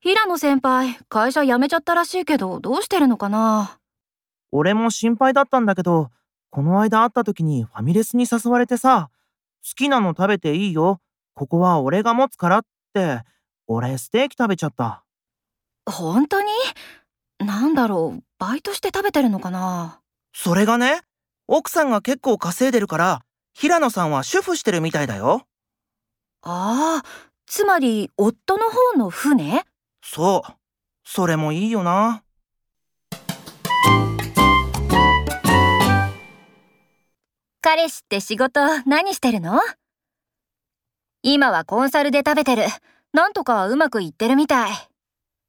平野先輩、会社辞めちゃったらしいけど、どうしてるのかな？俺も心配だったんだけど、この間会った時にファミレスに誘われてさ、好きなの食べていいよ。ここは俺が持つからって、俺ステーキ食べちゃった。本当に？なんだろう、バイトして食べてるのかな？それがね、奥さんが結構稼いでるから、平野さんは主婦してるみたいだよ。ああ、つまり、夫の方の船？そう。それもいいよな。彼氏って仕事何してるの？今はコンサルで食べてる。なんとかうまくいってるみたい。